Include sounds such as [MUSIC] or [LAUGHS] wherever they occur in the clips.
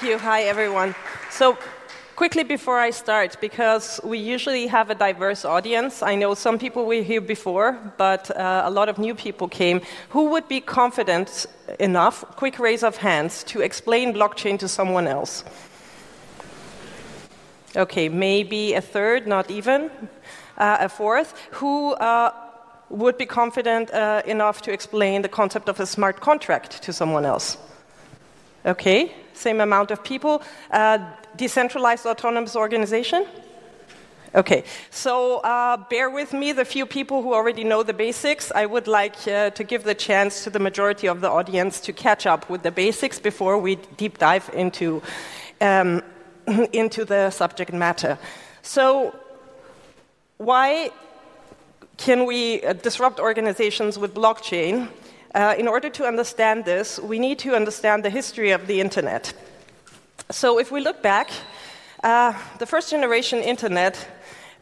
Thank you. Hi, everyone. So, quickly before I start, because we usually have a diverse audience, I know some people were here before, but uh, a lot of new people came. Who would be confident enough, quick raise of hands, to explain blockchain to someone else? Okay, maybe a third, not even uh, a fourth. Who uh, would be confident uh, enough to explain the concept of a smart contract to someone else? Okay, same amount of people. Uh, decentralized autonomous organization? Okay, so uh, bear with me, the few people who already know the basics. I would like uh, to give the chance to the majority of the audience to catch up with the basics before we deep dive into, um, [CLEARS THROAT] into the subject matter. So, why can we uh, disrupt organizations with blockchain? Uh, in order to understand this, we need to understand the history of the internet. So, if we look back, uh, the first generation internet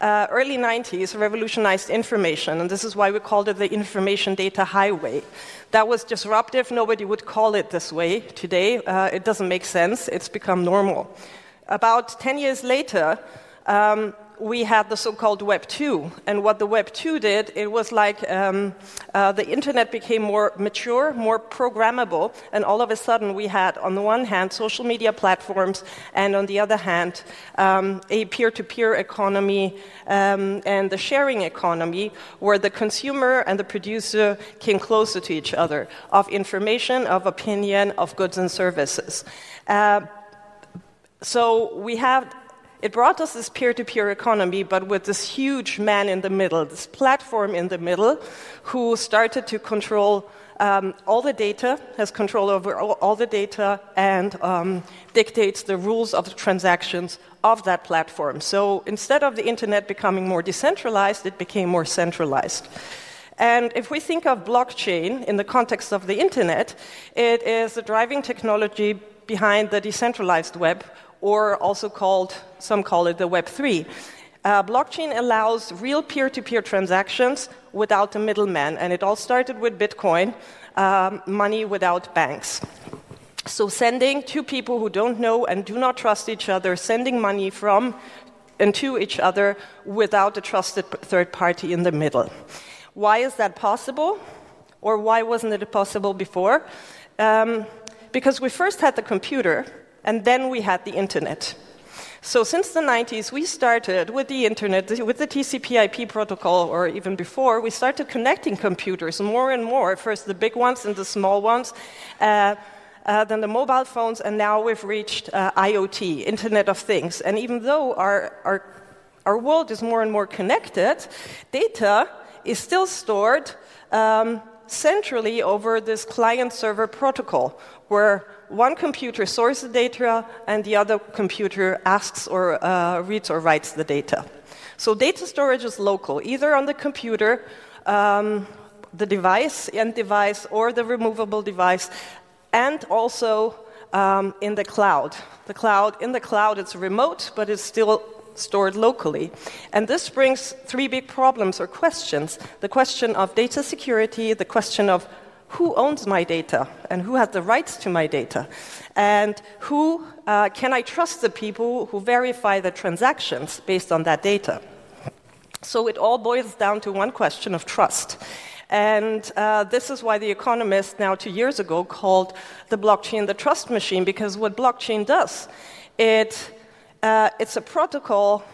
uh, early 90s revolutionized information, and this is why we called it the information data highway. That was disruptive. Nobody would call it this way today. Uh, it doesn't make sense. It's become normal. About 10 years later, um, we had the so-called Web 2. And what the Web 2 did, it was like um, uh, the internet became more mature, more programmable, and all of a sudden we had, on the one hand, social media platforms, and on the other hand, um, a peer-to-peer economy um, and the sharing economy, where the consumer and the producer came closer to each other of information, of opinion, of goods and services. Uh, so we have it brought us this peer to peer economy, but with this huge man in the middle, this platform in the middle, who started to control um, all the data, has control over all, all the data, and um, dictates the rules of the transactions of that platform. So instead of the internet becoming more decentralized, it became more centralized. And if we think of blockchain in the context of the internet, it is the driving technology behind the decentralized web, or also called, some call it the Web3. Uh, blockchain allows real peer to peer transactions without a middleman, and it all started with Bitcoin, um, money without banks. So, sending two people who don't know and do not trust each other, sending money from and to each other without a trusted third party in the middle. Why is that possible? Or why wasn't it possible before? Um, because we first had the computer, and then we had the internet. So since the 90s, we started with the internet, with the TCP/IP protocol, or even before, we started connecting computers more and more. First the big ones and the small ones, uh, uh, then the mobile phones, and now we've reached uh, IoT, Internet of Things. And even though our, our our world is more and more connected, data is still stored um, centrally over this client server protocol, where one computer stores the data and the other computer asks or uh, reads or writes the data. So data storage is local, either on the computer, um, the device, end device, or the removable device, and also um, in the cloud. The cloud, in the cloud, it's remote, but it's still stored locally. And this brings three big problems or questions the question of data security, the question of who owns my data and who has the rights to my data, and who uh, can I trust the people who verify the transactions based on that data. So it all boils down to one question of trust. And uh, this is why The Economist, now two years ago, called the blockchain the trust machine, because what blockchain does, it, uh, it's a protocol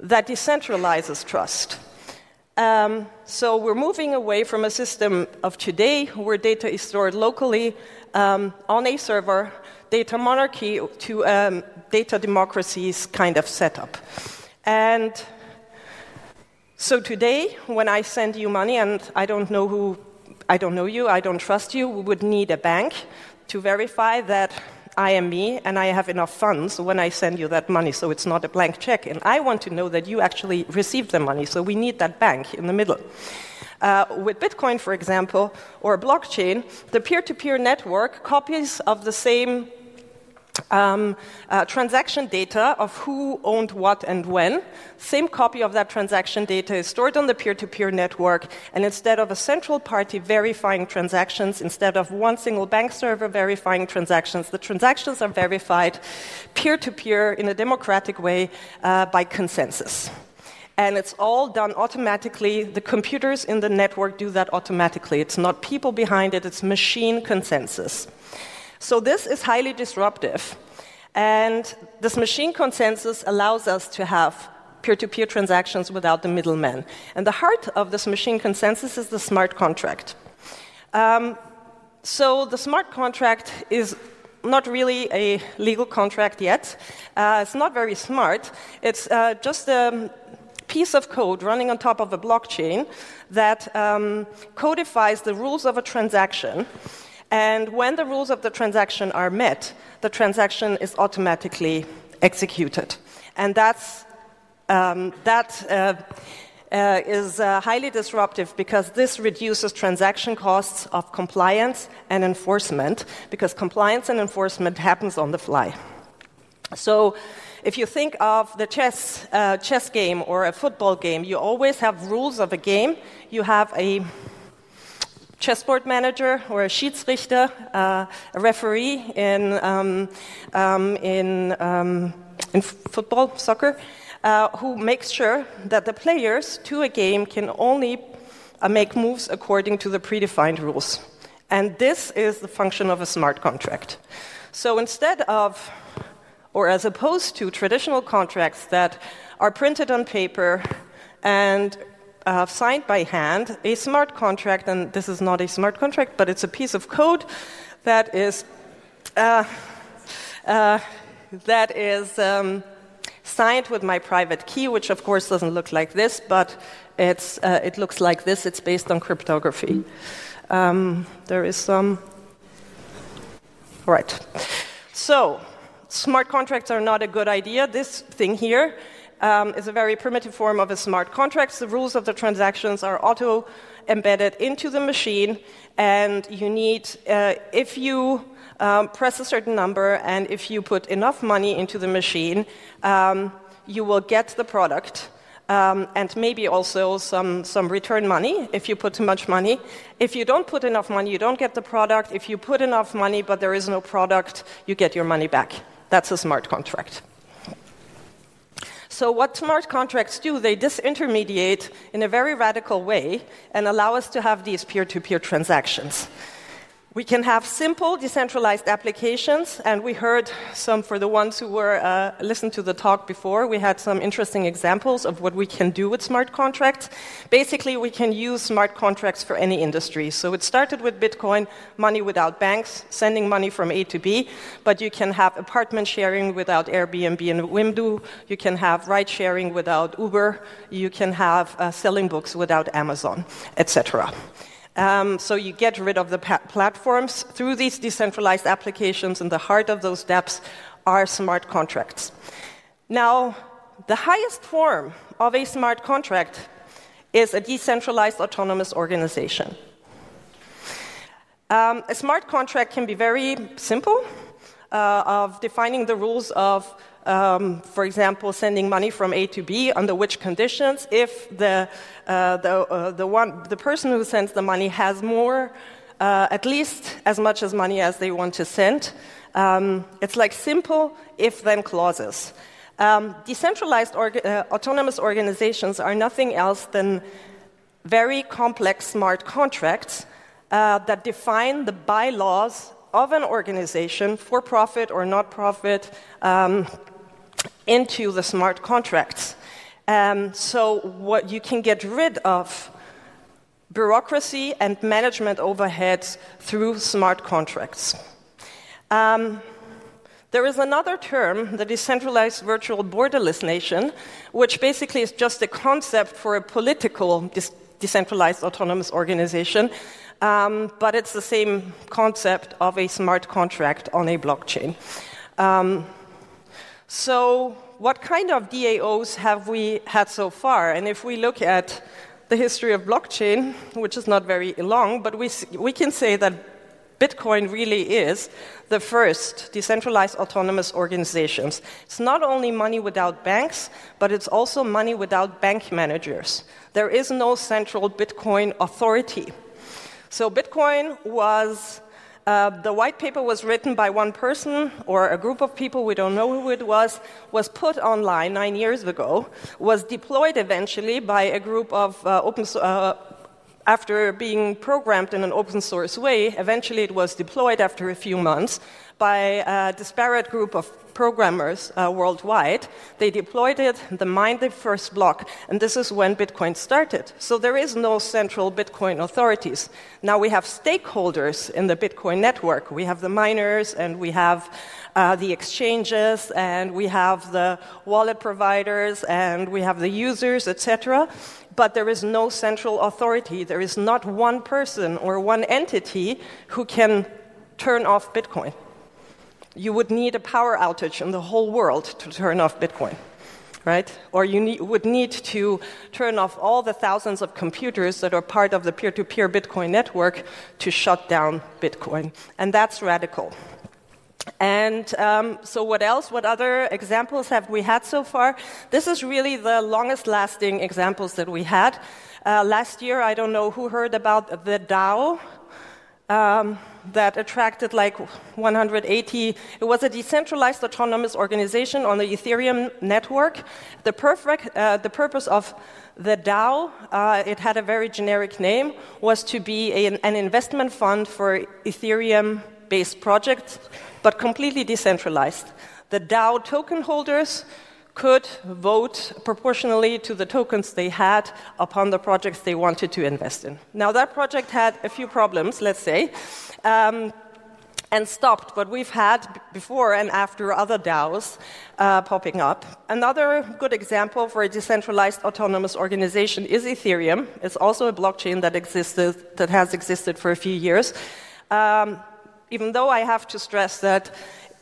that decentralizes trust. Um, so we're moving away from a system of today where data is stored locally um, on a server, data monarchy, to um, data democracies kind of setup. And so today, when I send you money and I don't know who, I don't know you, I don't trust you, we would need a bank to verify that I am me and I have enough funds when I send you that money, so it's not a blank check. And I want to know that you actually received the money, so we need that bank in the middle. Uh, with Bitcoin, for example, or blockchain, the peer to peer network, copies of the same um, uh, transaction data of who owned what and when. Same copy of that transaction data is stored on the peer to peer network, and instead of a central party verifying transactions, instead of one single bank server verifying transactions, the transactions are verified peer to peer in a democratic way uh, by consensus. And it's all done automatically. The computers in the network do that automatically. It's not people behind it, it's machine consensus. So this is highly disruptive. And this machine consensus allows us to have peer to peer transactions without the middleman. And the heart of this machine consensus is the smart contract. Um, so the smart contract is not really a legal contract yet. Uh, it's not very smart. It's uh, just a piece of code running on top of a blockchain that um, codifies the rules of a transaction and when the rules of the transaction are met, the transaction is automatically executed. And that's, um, that uh, uh, is uh, highly disruptive because this reduces transaction costs of compliance and enforcement, because compliance and enforcement happens on the fly. So, if you think of the chess, uh, chess game or a football game, you always have rules of a game. You have a chessboard manager or a Schiedsrichter, uh, a referee in, um, um, in, um, in football, soccer, uh, who makes sure that the players to a game can only uh, make moves according to the predefined rules. And this is the function of a smart contract. So instead of, or as opposed to traditional contracts that are printed on paper and uh, signed by hand a smart contract, and this is not a smart contract, but it's a piece of code that is uh, uh, that is um, signed with my private key, which of course doesn't look like this, but it's, uh, it looks like this. It's based on cryptography. Um, there is some. Right. So, smart contracts are not a good idea. This thing here um, is a very primitive form of a smart contract. The rules of the transactions are auto embedded into the machine, and you need, uh, if you um, press a certain number and if you put enough money into the machine, um, you will get the product. Um, and maybe also some, some return money if you put too much money. If you don't put enough money, you don't get the product. If you put enough money but there is no product, you get your money back. That's a smart contract. So, what smart contracts do, they disintermediate in a very radical way and allow us to have these peer to peer transactions. We can have simple decentralized applications, and we heard some for the ones who were uh, listened to the talk before. We had some interesting examples of what we can do with smart contracts. Basically, we can use smart contracts for any industry. So it started with Bitcoin, money without banks, sending money from A to B, but you can have apartment sharing without Airbnb and Wimdu. You can have ride sharing without Uber. You can have uh, selling books without Amazon, etc. Um, so you get rid of the platforms through these decentralized applications, and the heart of those dApps are smart contracts. Now, the highest form of a smart contract is a decentralized autonomous organization. Um, a smart contract can be very simple, uh, of defining the rules of um, for example, sending money from A to B, under which conditions, if the, uh, the, uh, the, one, the person who sends the money has more, uh, at least as much as money as they want to send. Um, it's like simple if then clauses. Um, decentralized orga- uh, autonomous organizations are nothing else than very complex smart contracts uh, that define the bylaws of an organization, for profit or not profit, um, into the smart contracts. Um, so, what you can get rid of bureaucracy and management overheads through smart contracts. Um, there is another term, the decentralized virtual borderless nation, which basically is just a concept for a political decentralized autonomous organization, um, but it's the same concept of a smart contract on a blockchain. Um, so, what kind of DAOs have we had so far? And if we look at the history of blockchain, which is not very long, but we, we can say that Bitcoin really is the first decentralized autonomous organizations. It's not only money without banks, but it's also money without bank managers. There is no central Bitcoin authority. So Bitcoin was uh, the white paper was written by one person or a group of people, we don't know who it was, was put online nine years ago, was deployed eventually by a group of uh, open uh, after being programmed in an open source way, eventually it was deployed after a few months by a disparate group of programmers uh, worldwide. They deployed it, they mined the first block, and this is when Bitcoin started. So there is no central Bitcoin authorities. Now we have stakeholders in the Bitcoin network. We have the miners, and we have uh, the exchanges, and we have the wallet providers, and we have the users, etc. But there is no central authority. There is not one person or one entity who can turn off Bitcoin you would need a power outage in the whole world to turn off Bitcoin, right? Or you would need to turn off all the thousands of computers that are part of the peer to peer Bitcoin network to shut down Bitcoin. And that's radical. And um, so, what else? What other examples have we had so far? This is really the longest lasting examples that we had. Uh, last year, I don't know who heard about the DAO. Um, that attracted like 180. It was a decentralized autonomous organization on the Ethereum network. The, perfect, uh, the purpose of the DAO, uh, it had a very generic name, was to be a, an investment fund for Ethereum based projects, but completely decentralized. The DAO token holders could vote proportionally to the tokens they had upon the projects they wanted to invest in. Now, that project had a few problems, let's say. Um, and stopped, but we've had before and after other DAOs uh, popping up. Another good example for a decentralized autonomous organization is Ethereum. It's also a blockchain that existed, that has existed for a few years. Um, even though I have to stress that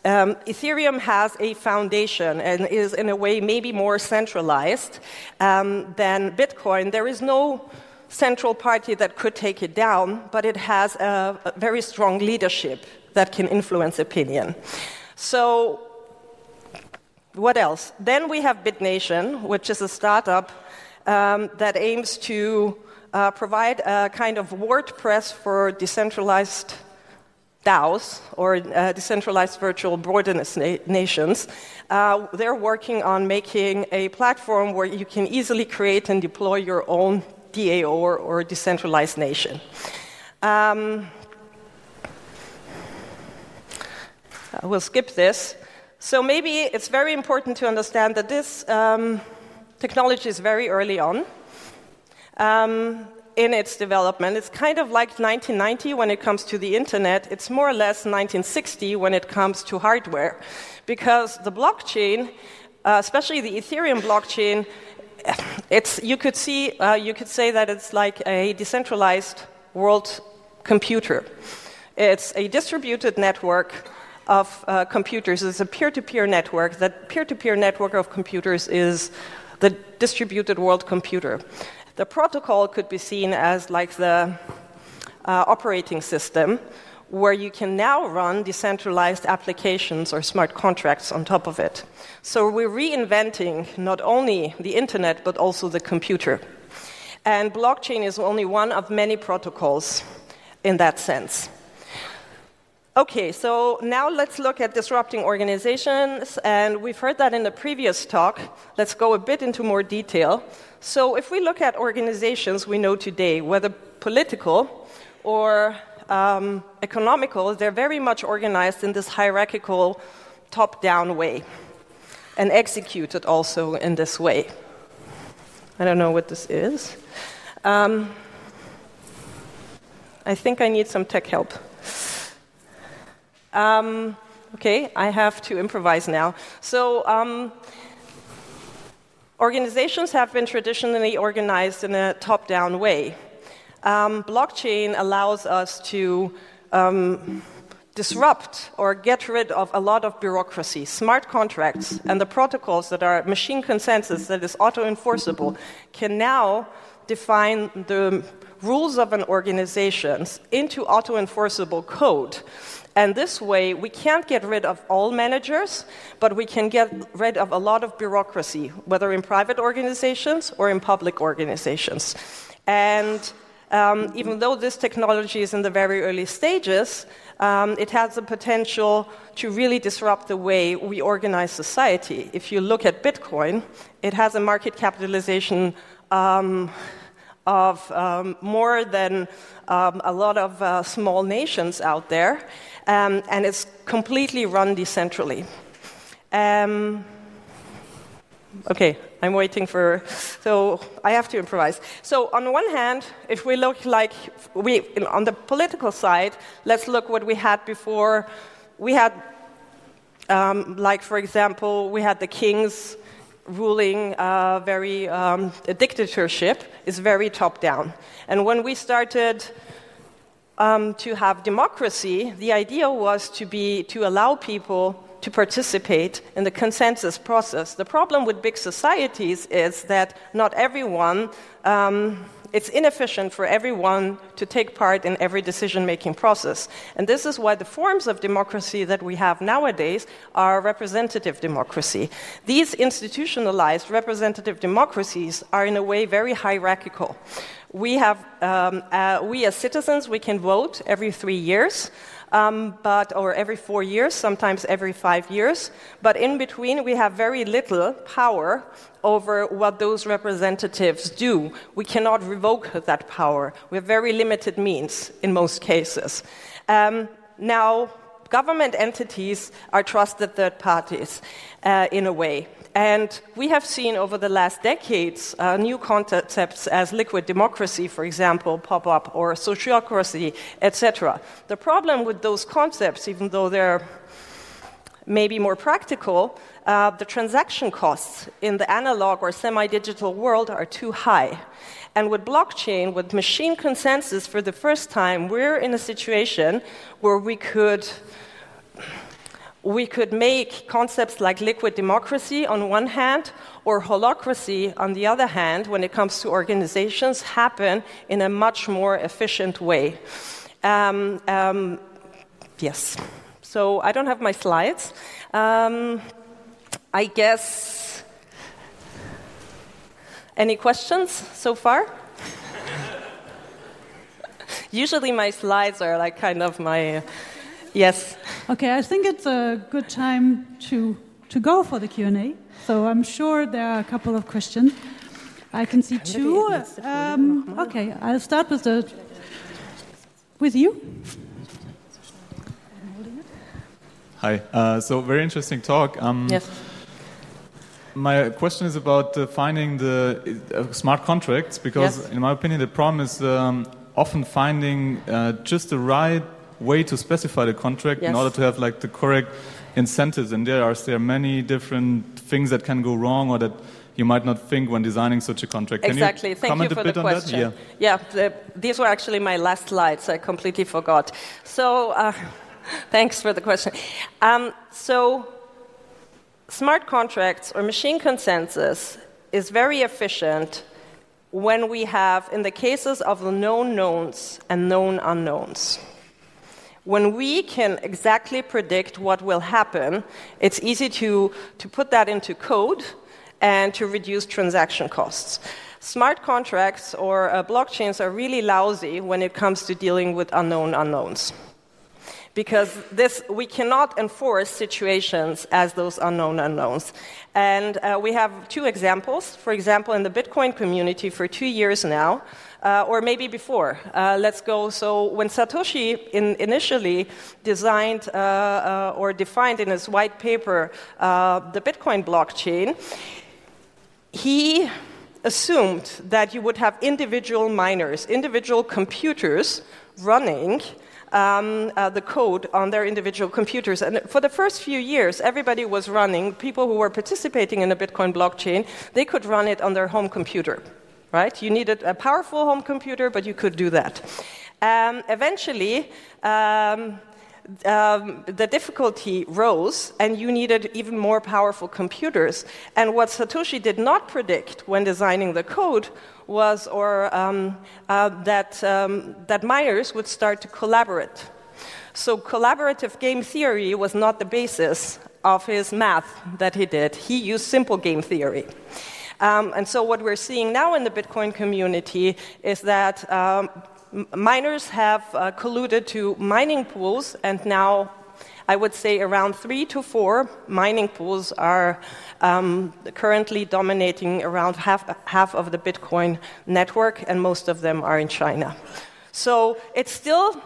um, Ethereum has a foundation and is, in a way, maybe more centralized um, than Bitcoin. There is no central party that could take it down, but it has a, a very strong leadership that can influence opinion. So, what else? Then we have BitNation, which is a startup um, that aims to uh, provide a kind of WordPress for decentralized DAOs, or uh, decentralized virtual borderless na- nations, uh, they're working on making a platform where you can easily create and deploy your own DAO or, or decentralized nation. Um, we'll skip this. So maybe it's very important to understand that this um, technology is very early on. Um, in its development. It's kind of like 1990 when it comes to the internet. It's more or less 1960 when it comes to hardware. Because the blockchain, uh, especially the Ethereum blockchain, it's, you, could see, uh, you could say that it's like a decentralized world computer. It's a distributed network of uh, computers. It's a peer to peer network. That peer to peer network of computers is the distributed world computer. The protocol could be seen as like the uh, operating system where you can now run decentralized applications or smart contracts on top of it. So we're reinventing not only the internet but also the computer. And blockchain is only one of many protocols in that sense. Okay, so now let's look at disrupting organizations, and we've heard that in the previous talk. Let's go a bit into more detail. So, if we look at organizations we know today, whether political or um, economical, they're very much organized in this hierarchical, top down way, and executed also in this way. I don't know what this is. Um, I think I need some tech help. Um, okay, I have to improvise now. So, um, organizations have been traditionally organized in a top down way. Um, blockchain allows us to um, disrupt or get rid of a lot of bureaucracy. Smart contracts and the protocols that are machine consensus that is auto enforceable can now define the rules of an organization into auto enforceable code. And this way, we can't get rid of all managers, but we can get rid of a lot of bureaucracy, whether in private organizations or in public organizations. And um, even though this technology is in the very early stages, um, it has the potential to really disrupt the way we organize society. If you look at Bitcoin, it has a market capitalization um, of um, more than um, a lot of uh, small nations out there, um, and it's completely run decentrally. Um, okay, I'm waiting for. So I have to improvise. So on the one hand, if we look like we on the political side, let's look what we had before. We had, um, like for example, we had the kings ruling uh, very um, a dictatorship is very top down. And when we started um, to have democracy, the idea was to be to allow people to participate in the consensus process. The problem with big societies is that not everyone um, it's inefficient for everyone to take part in every decision making process. And this is why the forms of democracy that we have nowadays are representative democracy. These institutionalized representative democracies are, in a way, very hierarchical. We, have, um, uh, we as citizens, we can vote every three years um, but, or every four years, sometimes every five years. But in between, we have very little power over what those representatives do. We cannot revoke that power. We have very limited means in most cases. Um, now, government entities are trusted third parties uh, in a way. And we have seen over the last decades uh, new concepts as liquid democracy, for example, pop up, or sociocracy, etc. The problem with those concepts, even though they're maybe more practical, uh, the transaction costs in the analog or semi digital world are too high. And with blockchain, with machine consensus, for the first time, we're in a situation where we could we could make concepts like liquid democracy on one hand or holacracy on the other hand, when it comes to organizations, happen in a much more efficient way. Um, um, yes. So I don't have my slides. Um, I guess. Any questions so far? [LAUGHS] Usually my slides are like kind of my. Yes. Okay, I think it's a good time to, to go for the Q&A. So I'm sure there are a couple of questions. I can see two. Um, okay, I'll start with the with you. Hi. Uh, so very interesting talk. Um, yes. My question is about finding the uh, smart contracts because, yes. in my opinion, the problem is um, often finding uh, just the right way to specify the contract yes. in order to have like the correct incentives. And there are there are many different things that can go wrong or that you might not think when designing such a contract. Can exactly. You Thank you for the question. Yeah, yeah the, these were actually my last slides. I completely forgot. So, uh, [LAUGHS] thanks for the question. Um, so, smart contracts or machine consensus is very efficient when we have, in the cases of the known knowns and known unknowns. When we can exactly predict what will happen, it's easy to, to put that into code and to reduce transaction costs. Smart contracts or uh, blockchains are really lousy when it comes to dealing with unknown unknowns. Because this, we cannot enforce situations as those unknown unknowns. And uh, we have two examples. For example, in the Bitcoin community for two years now, uh, or maybe before. Uh, let's go. So, when Satoshi in, initially designed uh, uh or defined in his white paper uh, the Bitcoin blockchain, he assumed that you would have individual miners, individual computers running um, uh, the code on their individual computers. And for the first few years, everybody was running, people who were participating in the Bitcoin blockchain, they could run it on their home computer right? You needed a powerful home computer, but you could do that. Um, eventually, um, um, the difficulty rose and you needed even more powerful computers. And what Satoshi did not predict when designing the code was or, um, uh, that, um, that miners would start to collaborate. So, collaborative game theory was not the basis of his math that he did. He used simple game theory. Um, and so, what we're seeing now in the Bitcoin community is that um, miners have uh, colluded to mining pools, and now I would say around three to four mining pools are um, currently dominating around half, half of the Bitcoin network, and most of them are in China. So it's still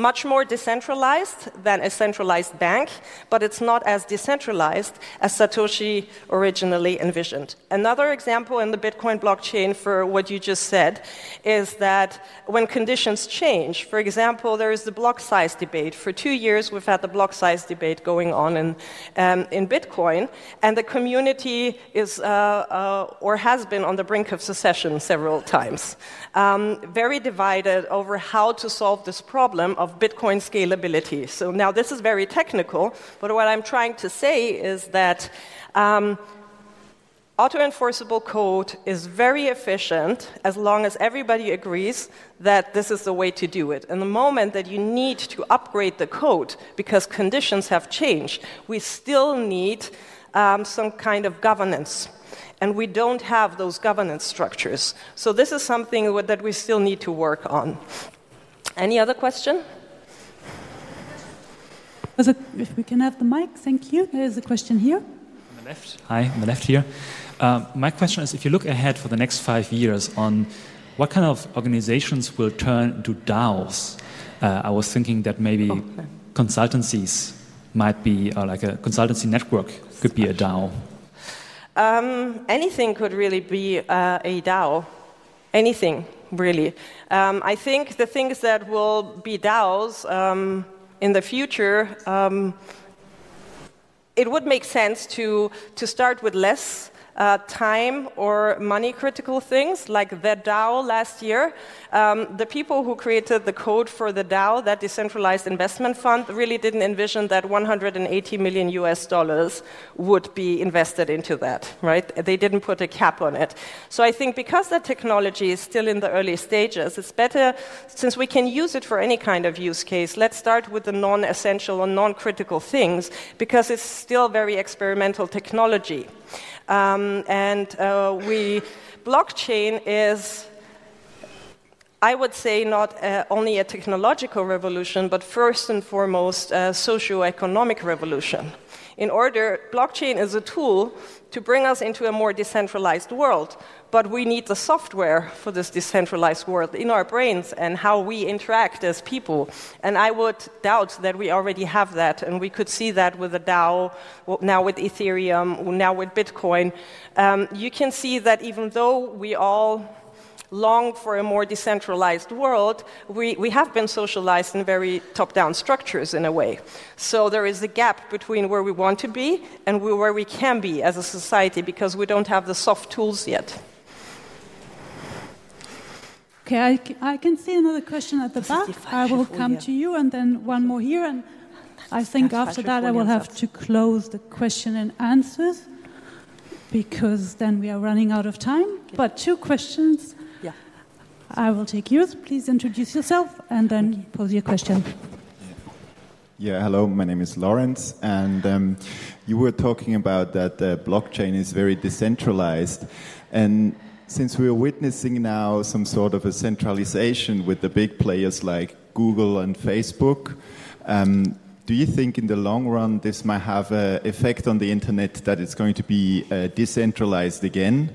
much more decentralized than a centralized bank, but it's not as decentralized as Satoshi originally envisioned. Another example in the Bitcoin blockchain for what you just said is that when conditions change, for example, there is the block size debate. For two years, we've had the block size debate going on in, um, in Bitcoin, and the community is uh, uh, or has been on the brink of secession several times. Um, very divided over how to solve this problem of of Bitcoin scalability. So now this is very technical, but what I'm trying to say is that um, auto-enforceable code is very efficient as long as everybody agrees that this is the way to do it. And the moment that you need to upgrade the code because conditions have changed, we still need um, some kind of governance and we don't have those governance structures. So this is something that we still need to work on. Any other question? A, if we can have the mic, thank you. There is a question here. On the left. Hi, on the left here. Uh, my question is if you look ahead for the next five years on what kind of organizations will turn into DAOs, uh, I was thinking that maybe oh, consultancies might be, or like a consultancy network could be a DAO. Um, anything could really be uh, a DAO. Anything, really. Um, I think the things that will be DAOs. Um, in the future, um, it would make sense to, to start with less uh, time or money critical things, like the DAO last year. Um, the people who created the code for the DAO, that decentralized investment fund, really didn't envision that 180 million US dollars would be invested into that, right? They didn't put a cap on it. So I think because that technology is still in the early stages, it's better, since we can use it for any kind of use case, let's start with the non essential or non critical things because it's still very experimental technology. Um, and uh, we, blockchain is I would say not uh, only a technological revolution, but first and foremost a socio-economic revolution. In order, blockchain is a tool to bring us into a more decentralized world, but we need the software for this decentralized world in our brains and how we interact as people. And I would doubt that we already have that, and we could see that with the DAO, now with Ethereum, now with Bitcoin. Um, you can see that even though we all long for a more decentralized world, we, we have been socialized in very top down structures in a way. So there is a gap between where we want to be and where we can be as a society because we don't have the soft tools yet. Okay, I, I can see another question at the back. I will come to you and then one more here. And I think after that I will have to close the question and answers because then we are running out of time. But two questions I will take yours. Please introduce yourself and then pose your question. Yeah, hello, my name is Lawrence, and um, you were talking about that the blockchain is very decentralized. And since we're witnessing now some sort of a centralization with the big players like Google and Facebook, um, do you think in the long run this might have an effect on the internet that it's going to be uh, decentralized again?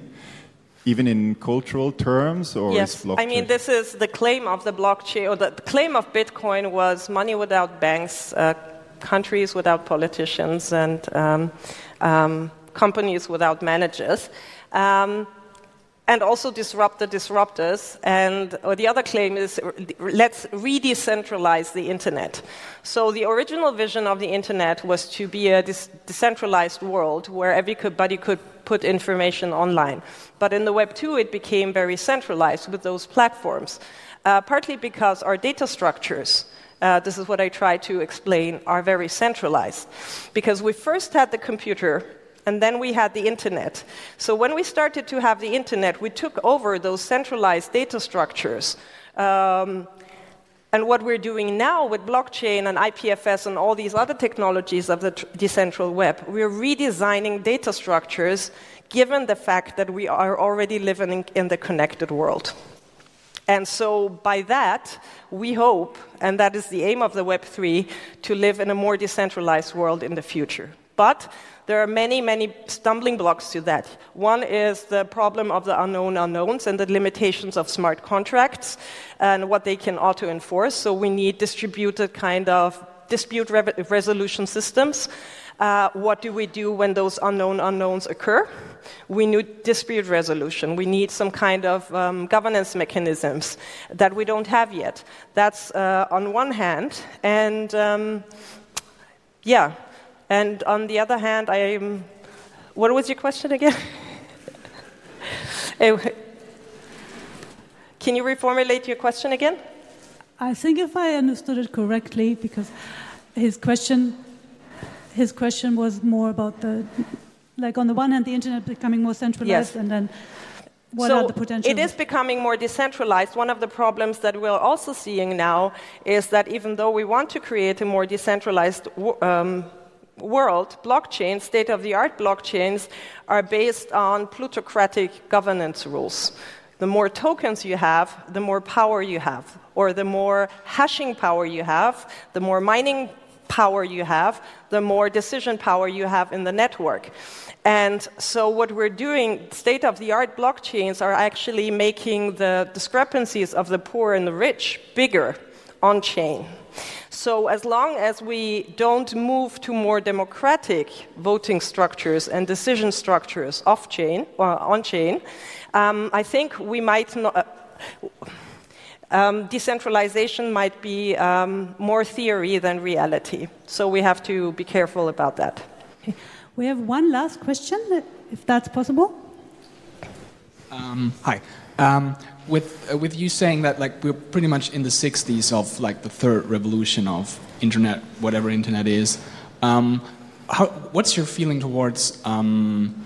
even in cultural terms or yes i mean this is the claim of the blockchain or the claim of bitcoin was money without banks uh, countries without politicians and um, um, companies without managers um, and also disrupt the disruptors. And the other claim is let's re-decentralize the internet. So the original vision of the internet was to be a decentralized world where everybody could put information online. But in the Web 2, it became very centralized with those platforms, uh, partly because our data structures uh, this is what I try to explain, are very centralized. Because we first had the computer and then we had the internet. So when we started to have the internet, we took over those centralized data structures. Um, and what we're doing now with blockchain and IPFS and all these other technologies of the decentral web, we're redesigning data structures given the fact that we are already living in the connected world. And so, by that, we hope, and that is the aim of the Web3, to live in a more decentralized world in the future. But there are many, many stumbling blocks to that. One is the problem of the unknown unknowns and the limitations of smart contracts and what they can auto enforce. So we need distributed kind of dispute re- resolution systems. Uh, what do we do when those unknown unknowns occur? We need dispute resolution. We need some kind of um, governance mechanisms that we don't have yet. That's uh, on one hand. And um, yeah, and on the other hand, I am. What was your question again? [LAUGHS] Eh, can you reformulate your question again? I think if I understood it correctly, because his question, his question was more about the, like on the one hand, the internet becoming more centralized, yes. and then what so are the potential? It is becoming more decentralized. One of the problems that we're also seeing now is that even though we want to create a more decentralized um, world, blockchains, state of the art blockchains, are based on plutocratic governance rules. The more tokens you have, the more power you have, or the more hashing power you have, the more mining power you have, the more decision power you have in the network. And so, what we're doing, state of the art blockchains are actually making the discrepancies of the poor and the rich bigger on chain. So, as long as we don't move to more democratic voting structures and decision structures off chain, uh, on chain, um, I think we might not. Uh, um, decentralization might be um, more theory than reality. So we have to be careful about that. Okay. We have one last question, if that's possible. Um, hi. Um, with uh, with you saying that like we're pretty much in the 60s of like the third revolution of internet, whatever internet is. Um, how, what's your feeling towards um,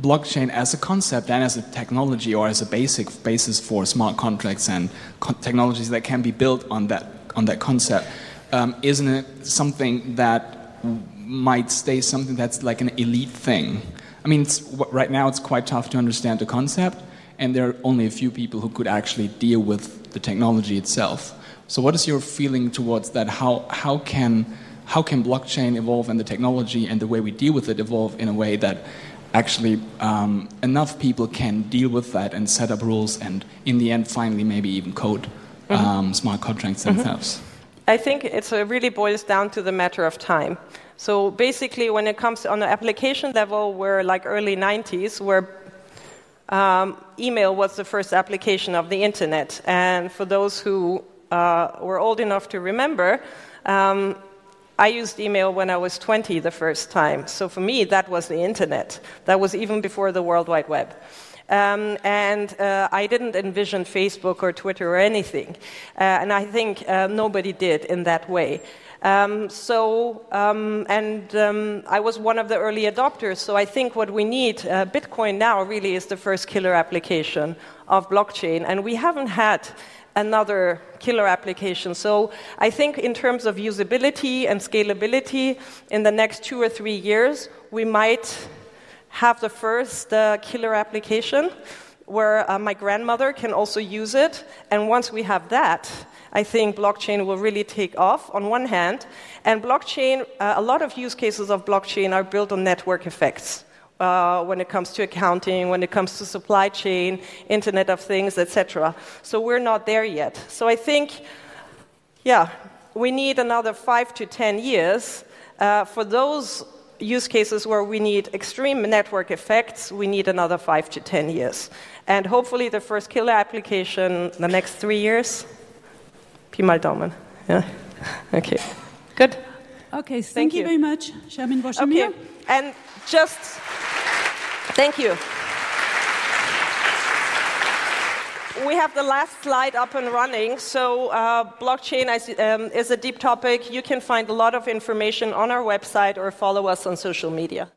blockchain as a concept and as a technology or as a basic basis for smart contracts and co technologies that can be built on that on that concept? Um, isn't it something that might stay something that's like an elite thing? I mean, right now it's quite tough to understand the concept and there are only a few people who could actually deal with the technology itself. So, what is your feeling towards that? How, how, can, how can blockchain evolve and the technology and the way we deal with it evolve in a way that actually um, enough people can deal with that and set up rules and, in the end, finally, maybe even code mm-hmm. um, smart contracts mm-hmm. themselves? I think it really boils down to the matter of time. So basically, when it comes on the application level, we're like early 90s, where um, email was the first application of the internet. And for those who uh, were old enough to remember, um, I used email when I was 20 the first time. So for me, that was the internet. That was even before the World Wide Web. Um, and uh, I didn't envision Facebook or Twitter or anything. Uh, and I think uh, nobody did in that way. Um, so, um, and um, I was one of the early adopters, so I think what we need, uh, Bitcoin now really is the first killer application of blockchain, and we haven't had another killer application. So I think in terms of usability and scalability, in the next two or three years, we might have the first uh, killer application where uh, my grandmother can also use it, and once we have that, I think blockchain will really take off on one hand. And blockchain, uh, a lot of use cases of blockchain are built on network effects. Uh, when it comes to accounting, when it comes to supply chain, Internet of Things, etc. So we're not there yet. So I think, yeah, we need another five to ten years uh, for those use cases where we need extreme network effects. We need another five to ten years, and hopefully the first killer application in the next three years. Pi mal Daumen. Yeah. Okay. Good. Okay. Thank, thank you. very much, Voshmgir. Okay. And just thank you. we have the last slide up and running. So, uh, blockchain um, is a deep topic. You can find a lot of information on our website or follow us on social media.